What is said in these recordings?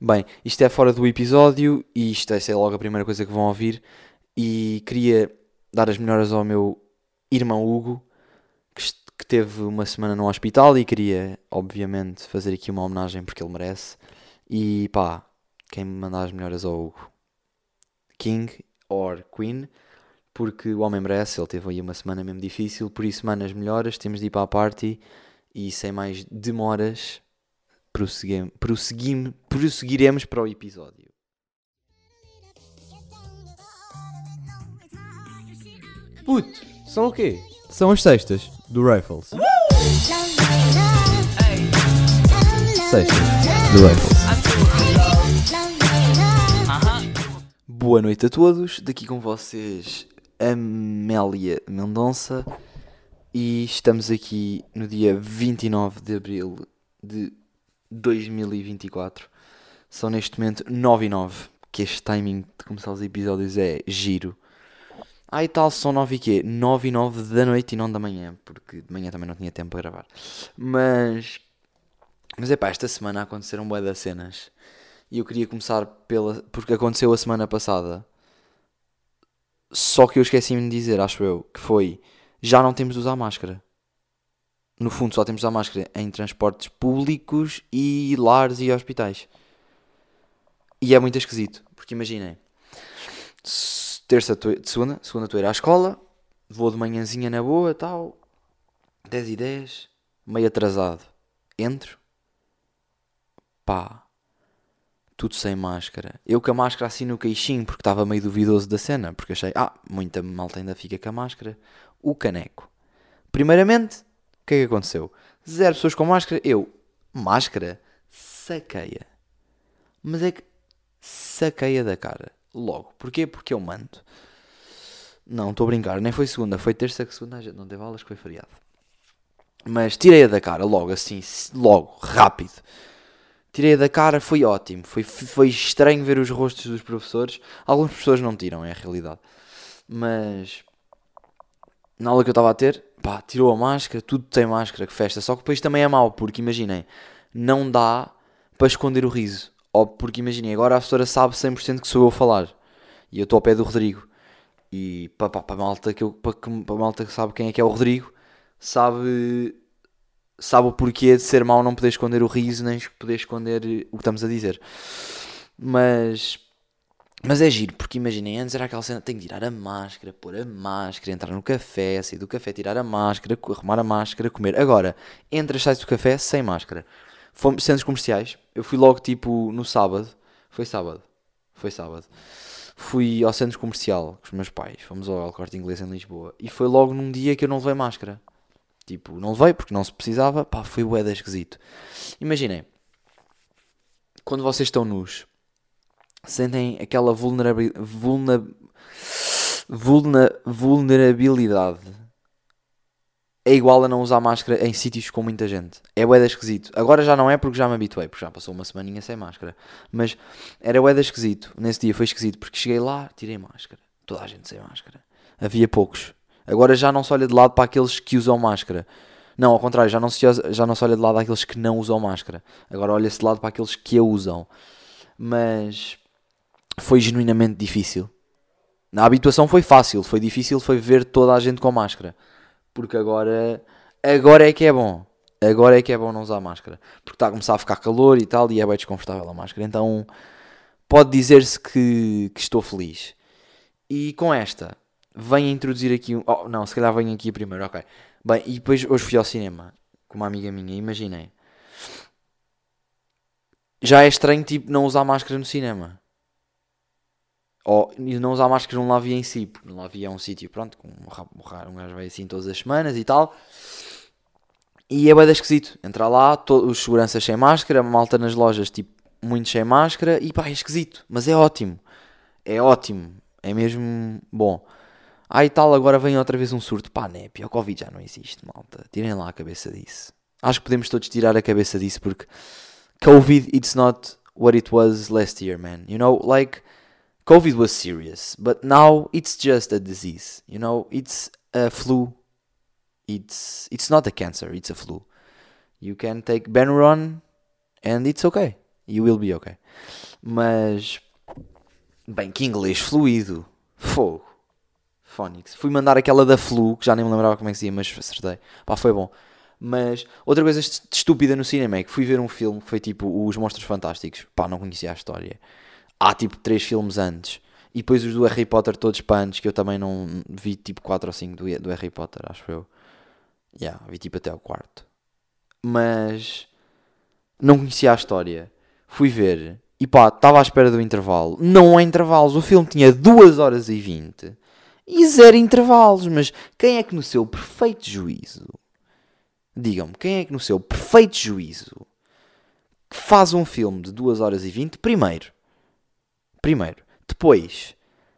Bem, isto é fora do episódio e isto é, é logo a primeira coisa que vão ouvir. E queria dar as melhoras ao meu irmão Hugo, que, que teve uma semana no hospital e queria, obviamente, fazer aqui uma homenagem porque ele merece. E pá, quem me mandar as melhoras ao Hugo? King or Queen, porque o homem merece, ele teve aí uma semana mesmo difícil, por isso, mano, as melhoras, temos de ir para a party e sem mais demoras, prosseguim, prosseguim, prosseguiremos para o episódio. Puto, são o quê? São as sextas do Rifles. Sextas do Rifles. Boa noite a todos, daqui com vocês Amélia Mendonça e estamos aqui no dia 29 de Abril de 2024. São neste momento 9 e 9, que este timing de começar os episódios é giro. Ah e tal, são 9 e quê? 9 e 9 da noite e não da manhã, porque de manhã também não tinha tempo para gravar. Mas, mas é pá, esta semana aconteceram bué das cenas. E eu queria começar pela. Porque aconteceu a semana passada. Só que eu esqueci-me de dizer, acho eu, que foi. Já não temos de usar máscara. No fundo, só temos usar máscara em transportes públicos e lares e hospitais. E é muito esquisito. Porque imaginem. Terça, de segunda, segunda estou a ir à escola. Vou de manhãzinha na boa, tal. 10 e 10. Meio atrasado. Entro. Pá tudo sem máscara. Eu com a máscara assim no queixinho, porque estava meio duvidoso da cena, porque achei, ah, muita malta ainda fica com a máscara. O caneco. Primeiramente, que é que aconteceu? Zero pessoas com máscara, eu, máscara, saqueia. Mas é que saqueia da cara, logo. Porquê? Porque eu mando. Não, estou a brincar, nem foi segunda, foi terça que segunda a gente não teve aulas, que foi feriado. Mas tirei-a da cara, logo assim, logo, rápido. Tirei da cara, foi ótimo. Foi, foi estranho ver os rostos dos professores. Algumas pessoas não tiram, é a realidade. Mas na aula que eu estava a ter, pá, tirou a máscara, tudo tem máscara, que festa. Só que depois também é mau, porque imaginem, não dá para esconder o riso. Ou porque imaginem, agora a professora sabe 100% que sou eu a falar. E eu estou ao pé do Rodrigo. E para, para a malta que malta que sabe quem é que é o Rodrigo, sabe sabe o porquê de ser mau não poder esconder o riso nem poder esconder o que estamos a dizer. Mas mas é giro, porque imaginem, antes era aquela cena, tenho que tirar a máscara, pôr a máscara, entrar no café, sair do café, tirar a máscara, arrumar a máscara, comer. Agora, entras, sais do café sem máscara. Fomos centros comerciais, eu fui logo tipo no sábado, foi sábado, foi sábado. Fui ao centro comercial com os meus pais, fomos ao El Corte Inglês em Lisboa, e foi logo num dia que eu não levei máscara. Tipo, não levei porque não se precisava. Pá, foi bué esquisito. Imaginem. Quando vocês estão nus, sentem aquela vulnerabi- vulna- vulna- vulnerabilidade. É igual a não usar máscara em sítios com muita gente. É de esquisito. Agora já não é porque já me habituei, porque já passou uma semaninha sem máscara. Mas era de esquisito. Nesse dia foi esquisito porque cheguei lá, tirei máscara. Toda a gente sem máscara. Havia poucos. Agora já não se olha de lado para aqueles que usam máscara. Não, ao contrário, já não se, já não se olha de lado àqueles que não usam máscara. Agora olha-se de lado para aqueles que a usam. Mas foi genuinamente difícil. Na habituação foi fácil, foi difícil, foi ver toda a gente com máscara. Porque agora, agora é que é bom. Agora é que é bom não usar máscara. Porque está a começar a ficar calor e tal, e é bem desconfortável a máscara. Então, pode dizer-se que, que estou feliz. E com esta, venho introduzir aqui um. Oh, não, se calhar venho aqui primeiro, ok. Bem, e depois hoje fui ao cinema com uma amiga minha, imaginei. Já é estranho, tipo, não usar máscara no cinema. Ou não usar máscara num lavia em si, porque no lavia é um sítio, pronto, com um um gajo vai assim todas as semanas e tal. E é bem esquisito. Entrar lá, to- os seguranças sem máscara, malta nas lojas, tipo, muito sem máscara, e pá, é esquisito. Mas é ótimo. É ótimo. É mesmo bom. Ah e tal, agora vem outra vez um surto. Pá, népia, o Covid já não existe, malta. Tirem lá a cabeça disso. Acho que podemos todos tirar a cabeça disso, porque Covid, it's not what it was last year, man. You know, like, COVID was serious, but now it's just a disease. You know, it's a flu. It's it's not a cancer, it's a flu. You can take Benuron and it's okay. You will be okay. Mas, bem, que inglês fluido. Fogo. Phonics. Fui mandar aquela da Flu, que já nem me lembrava como é que se ia, mas acertei. Pá, foi bom. Mas outra coisa est- estúpida no cinema é que fui ver um filme que foi tipo Os Monstros Fantásticos. Pá, não conhecia a história. Há tipo três filmes antes. E depois os do Harry Potter todos para antes, que eu também não vi tipo 4 ou 5 do, do Harry Potter, acho eu. Yeah, vi tipo até ao quarto. Mas não conhecia a história. Fui ver e pá, estava à espera do intervalo. Não há intervalos. O filme tinha 2 horas e 20 e zero intervalos. Mas quem é que no seu perfeito juízo, digam-me, quem é que no seu perfeito juízo faz um filme de 2 horas e 20? Primeiro, primeiro, depois,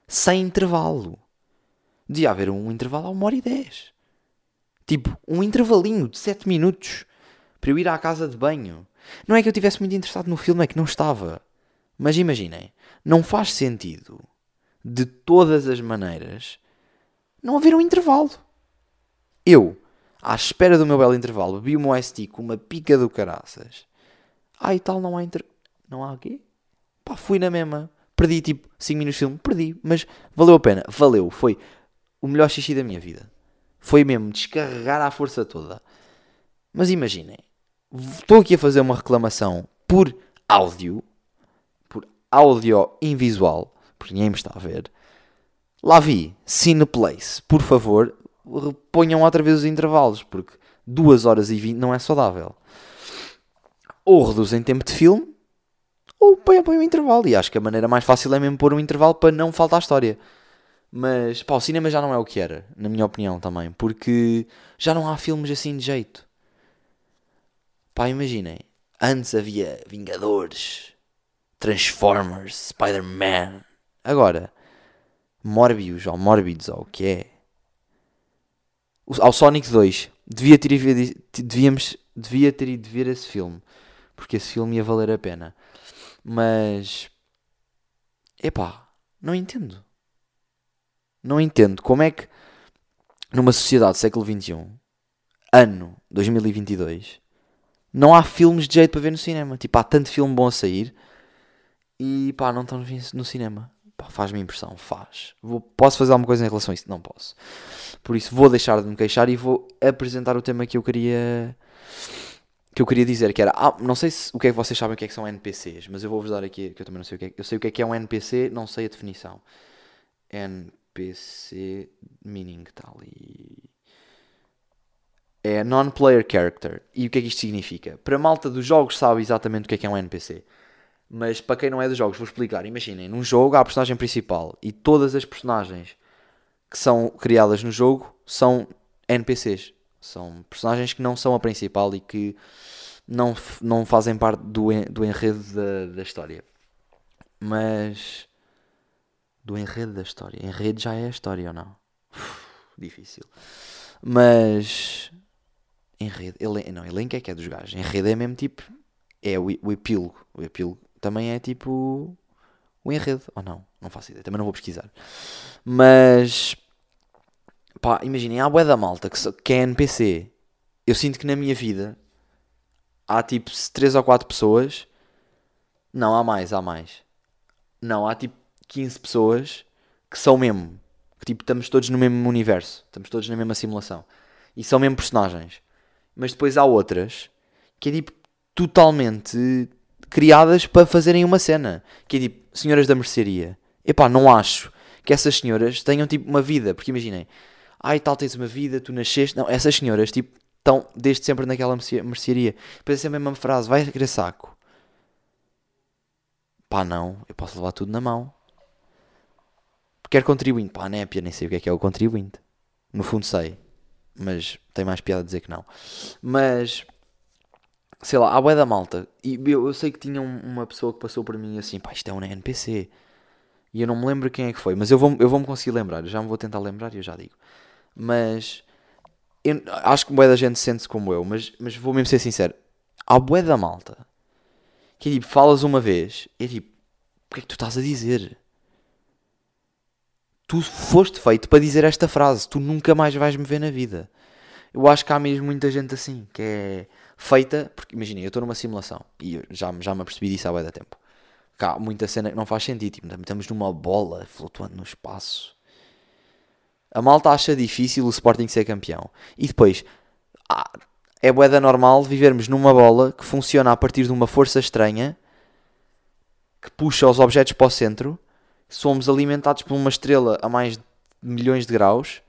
sem intervalo. Devia haver um intervalo a 1 hora e 10. Tipo, um intervalinho de 7 minutos para eu ir à casa de banho. Não é que eu estivesse muito interessado no filme, é que não estava. Mas imaginem, não faz sentido, de todas as maneiras, não haver um intervalo. Eu, à espera do meu belo intervalo, bebi o meu ST com uma pica do caraças. Ah, e tal, não há inter... Não há o quê? Pá, fui na mesma. Perdi tipo 5 minutos de filme, perdi. Mas valeu a pena, valeu. Foi o melhor xixi da minha vida. Foi mesmo descarregar à força toda. Mas imaginem, estou aqui a fazer uma reclamação por áudio, por áudio invisual, porque ninguém me está a ver. Lá vi, Cineplace, por favor, ponham outra vez os intervalos, porque 2 horas e 20 não é saudável. Ou reduzem tempo de filme, ou põem, põem um intervalo. E acho que a maneira mais fácil é mesmo pôr um intervalo para não faltar a história. Mas, pá, o cinema já não é o que era, na minha opinião também, porque já não há filmes assim de jeito. Pá, imaginem, antes havia Vingadores, Transformers, Spider-Man. Agora, Morbius ou Morbids ou o que é. Ao Sonic 2, devia ter, devíamos, devia ter ido ver esse filme, porque esse filme ia valer a pena. Mas, epá, não entendo. Não entendo como é que numa sociedade do século XXI, ano 2022, não há filmes de jeito para ver no cinema. Tipo, há tanto filme bom a sair e pá, não estão no cinema. Faz-me impressão, faz. Vou- posso fazer alguma coisa em relação a isso? Não posso. Por isso vou deixar de me queixar e vou apresentar o tema que eu queria que eu queria dizer, que era, ah, não sei se, o que é que vocês sabem o que é que são NPCs, mas eu vou-vos dar aqui, que eu também não sei o que é, eu sei o que é que é um NPC, não sei a definição. NPC, meaning, está ali. É Non-Player Character. E o que é que isto significa? Para a malta dos jogos sabe exatamente o que é que é um NPC. Mas para quem não é dos jogos, vou explicar. Imaginem, num jogo há a personagem principal e todas as personagens que são criadas no jogo são NPCs. São personagens que não são a principal e que não, não fazem parte do, en- do enredo da, da história. Mas. Do enredo da história. Enredo já é a história ou não? Uf, difícil. Mas. Enredo. Elen, não, elenco é que é dos gajos. Enredo é mesmo tipo. É o, o epílogo. O epílogo também é tipo. O enredo. Ou não? Não faço ideia. Também não vou pesquisar. Mas. Pá, imaginem, há a bué da malta que, que é NPC. Eu sinto que na minha vida há tipo 3 ou 4 pessoas. Não, há mais, há mais. Não, há tipo 15 pessoas que são mesmo. Que tipo, estamos todos no mesmo universo. Estamos todos na mesma simulação. E são mesmo personagens. Mas depois há outras que é tipo totalmente criadas para fazerem uma cena. Que é tipo, senhoras da mercearia. Epá, não acho que essas senhoras tenham tipo uma vida. Porque imaginem, ai tal tens uma vida, tu nasceste. Não, essas senhoras tipo estão desde sempre naquela merce- mercearia. Depois é sempre a mesma frase, vai querer saco. Pá, não, eu posso levar tudo na mão. Quero contribuinte. Pá, népia, nem sei o que é que é o contribuinte. No fundo sei. Mas tem mais piada dizer que não. Mas, sei lá, há bué da malta. E eu, eu sei que tinha um- uma pessoa que passou por mim assim, pá, isto é um NPC. E eu não me lembro quem é que foi. Mas eu vou, eu vou conseguir lembrar. Eu já me vou tentar lembrar e eu já digo. Mas, eu acho que bué da gente sente-se como eu. Mas, mas vou mesmo ser sincero. Há bué da malta. Que é tipo, falas uma vez. E é tipo, o que é que tu estás a dizer? tu foste feito para dizer esta frase, tu nunca mais vais me ver na vida. Eu acho que há mesmo muita gente assim, que é feita, porque imaginem, eu estou numa simulação e já, já me apercebi disso há bem da tempo. Cá, muita cena que não faz sentido, tipo, estamos numa bola flutuando no espaço. A malta acha difícil o Sporting ser campeão. E depois, é boeda normal vivermos numa bola que funciona a partir de uma força estranha que puxa os objetos para o centro. Somos alimentados por uma estrela a mais de milhões de graus.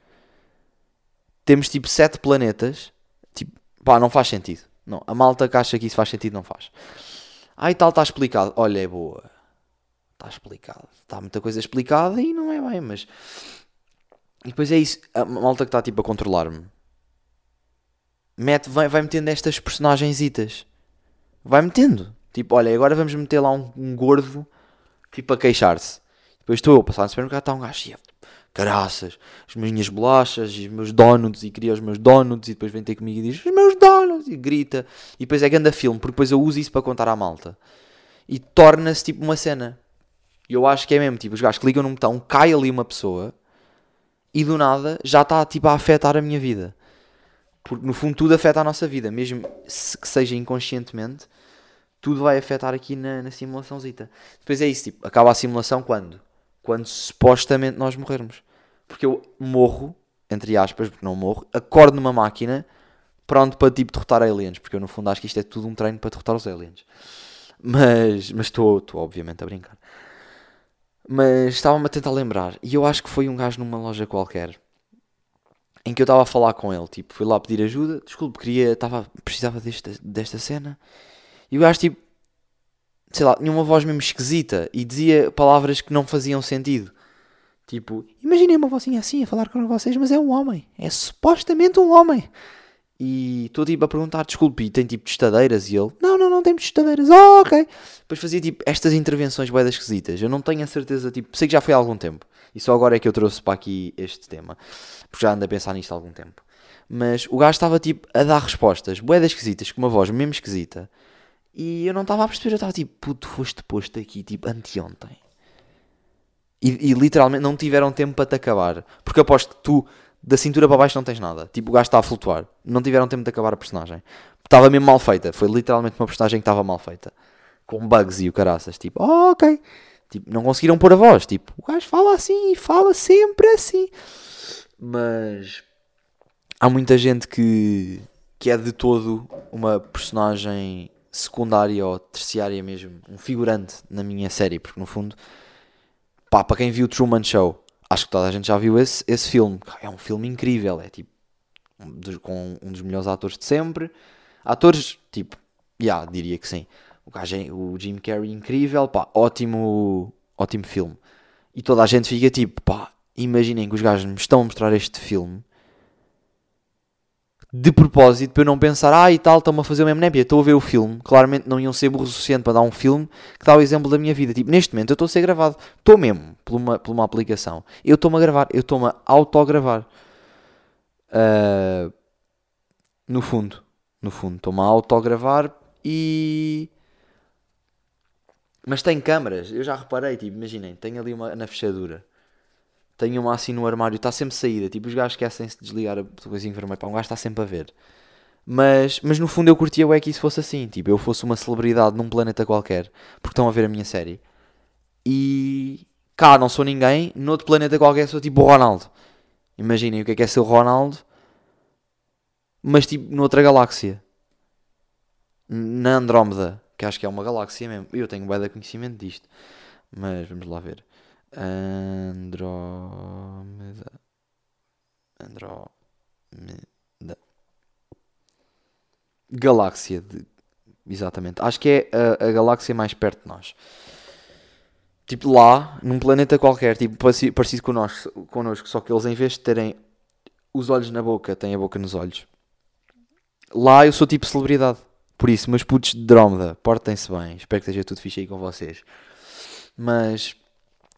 Temos tipo sete planetas. Tipo, pá, não faz sentido. Não, a malta que acha que isso faz sentido não faz. E tal, está explicado. Olha, é boa. Está explicado. Está muita coisa explicada e não é bem, mas. E depois é isso. A malta que está tipo a controlar-me. Mete, vai, vai metendo estas personagensitas. Vai metendo. Tipo, olha, agora vamos meter lá um, um gordo, tipo, a queixar-se. Depois estou eu a passar no supermercado, está um gajo, e eu, caraças, as minhas bolachas, os meus donuts, e queria os meus donuts, e depois vem ter comigo e diz, os meus donuts, e grita. E depois é grande filme, porque depois eu uso isso para contar à malta. E torna-se, tipo, uma cena. E eu acho que é mesmo, tipo, os gajos clicam num botão, cai ali uma pessoa, e do nada já está, tipo, a afetar a minha vida. Porque no fundo tudo afeta a nossa vida, mesmo que seja inconscientemente tudo vai afetar aqui na, na simulaçãozita. Depois é isso, tipo, acaba a simulação quando? Quando supostamente nós morrermos. Porque eu morro, entre aspas, porque não morro, acordo numa máquina pronto para tipo derrotar aliens, porque eu no fundo acho que isto é tudo um treino para derrotar os aliens. Mas mas estou obviamente a brincar. Mas estava-me a tentar lembrar, e eu acho que foi um gajo numa loja qualquer em que eu estava a falar com ele, tipo, fui lá pedir ajuda, desculpe, queria, estava, precisava desta, desta cena e o gajo, tipo, sei lá, tinha uma voz mesmo esquisita e dizia palavras que não faziam sentido. Tipo, imaginem uma vozinha assim a falar com vocês, mas é um homem. É supostamente um homem. E estou tipo a perguntar, desculpe, e tem tipo testadeiras? E ele, não, não, não temos testadeiras. Oh, ok. Depois fazia tipo estas intervenções boedas esquisitas. Eu não tenho a certeza, tipo, sei que já foi há algum tempo. E só agora é que eu trouxe para aqui este tema. Porque já ando a pensar nisto há algum tempo. Mas o gajo estava tipo a dar respostas boedas esquisitas, com uma voz mesmo esquisita. E eu não estava a perceber, eu estava tipo, puto, foste posto aqui, tipo, anteontem. E, e literalmente não tiveram tempo para te acabar. Porque aposto que tu, da cintura para baixo, não tens nada. Tipo, o gajo está a flutuar. Não tiveram tempo de acabar a personagem. Estava mesmo mal feita. Foi literalmente uma personagem que estava mal feita. Com bugs e o caraças. Tipo, oh, ok. Tipo, não conseguiram pôr a voz. Tipo, o gajo fala assim e fala sempre assim. Mas há muita gente que, que é de todo uma personagem secundária ou terciária mesmo, um figurante na minha série, porque no fundo, pá, para quem viu Truman Show, acho que toda a gente já viu esse, esse filme. É um filme incrível, é tipo, um dos, com um dos melhores atores de sempre. Atores, tipo, já, yeah, diria que sim. O, gajo, é, o Jim Carrey, incrível, pá, ótimo, ótimo filme. E toda a gente fica tipo, pá, imaginem que os gajos me estão a mostrar este filme de propósito para eu não pensar, ah e tal, estão-me a fazer o mesmo estou a ver o filme. Claramente não iam ser burros o suficiente para dar um filme que dá o exemplo da minha vida. Tipo, neste momento eu estou a ser gravado, estou mesmo por uma, por uma aplicação. Eu estou-me a gravar, eu estou-me a autogravar. Uh, no fundo, no fundo, estou-me a autogravar e. Mas tem câmaras, eu já reparei, tipo, imaginem, tem ali uma na fechadura tenho uma assim no armário, está sempre saída. Tipo, os gajos esquecem-se de desligar a coisinha vermelha. Um gajo está sempre a ver. Mas, mas no fundo eu curtia o é que isso fosse assim. Tipo, eu fosse uma celebridade num planeta qualquer. Porque estão a ver a minha série. E cá não sou ninguém. Noutro planeta qualquer sou tipo o Ronaldo. Imaginem o que é que é ser o Ronaldo. Mas tipo noutra galáxia. Na Andrómeda. Que acho que é uma galáxia mesmo. Eu tenho bem de conhecimento disto. Mas vamos lá ver. Andromeda. Andromeda. Galáxia. De... Exatamente. Acho que é a, a, galáxia mais perto de nós. Tipo lá, num planeta qualquer, tipo parecido, connosco, connosco, só que eles em vez de terem os olhos na boca, têm a boca nos olhos. Lá eu sou tipo celebridade. Por isso, meus putos de Drómeda, portem-se bem. Espero que esteja tudo fixe aí com vocês. Mas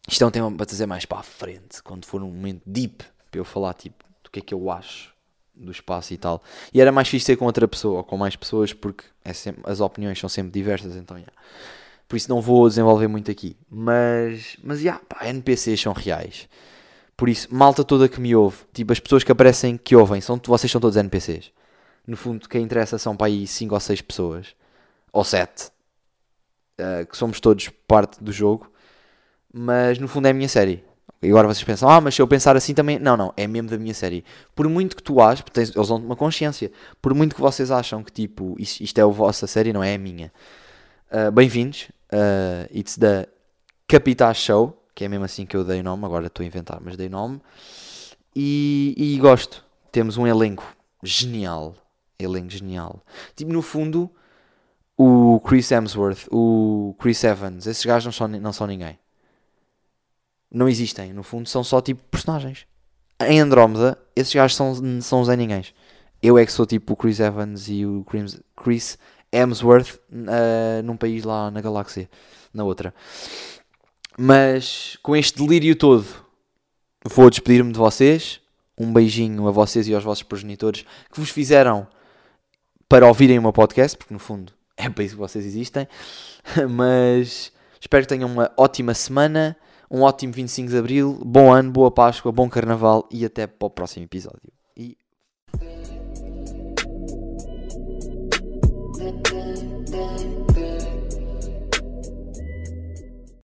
isto é um tema para trazer mais para a frente, quando for um momento deep, para eu falar tipo do que é que eu acho do espaço e tal. E era mais fixe ser com outra pessoa ou com mais pessoas porque é sempre, as opiniões são sempre diversas, então yeah. Por isso não vou desenvolver muito aqui. Mas, mas yeah, pá, NPCs são reais. Por isso, malta toda que me ouve, tipo as pessoas que aparecem que ouvem, são, vocês são todos NPCs. No fundo, quem interessa são para aí 5 ou 6 pessoas, ou 7, uh, que somos todos parte do jogo, mas no fundo é a minha série. E agora vocês pensam, ah, mas se eu pensar assim também. Não, não, é mesmo da minha série. Por muito que tu aches, tens, eles dão uma consciência, por muito que vocês acham que tipo, isto, isto é a vossa série, não é a minha. Uh, Bem-vindos, uh, it's the Capital Show, que é mesmo assim que eu dei o nome, agora estou a inventar, mas dei nome. E, e gosto, temos um elenco genial. Elenco genial. Tipo, no fundo, o Chris Hemsworth, o Chris Evans, esses gajos não são, não são ninguém não existem, no fundo são só tipo personagens. Em Andrómeda, esses gajos são, são os ninguém. Eu é que sou tipo o Chris Evans e o Chris Hemsworth uh, num país lá na galáxia, na outra. Mas com este delírio todo, vou despedir-me de vocês. Um beijinho a vocês e aos vossos progenitores que vos fizeram para ouvirem o meu podcast, porque no fundo é para isso que vocês existem. Mas espero que tenham uma ótima semana um ótimo 25 de Abril, bom ano, boa Páscoa, bom Carnaval e até para o próximo episódio.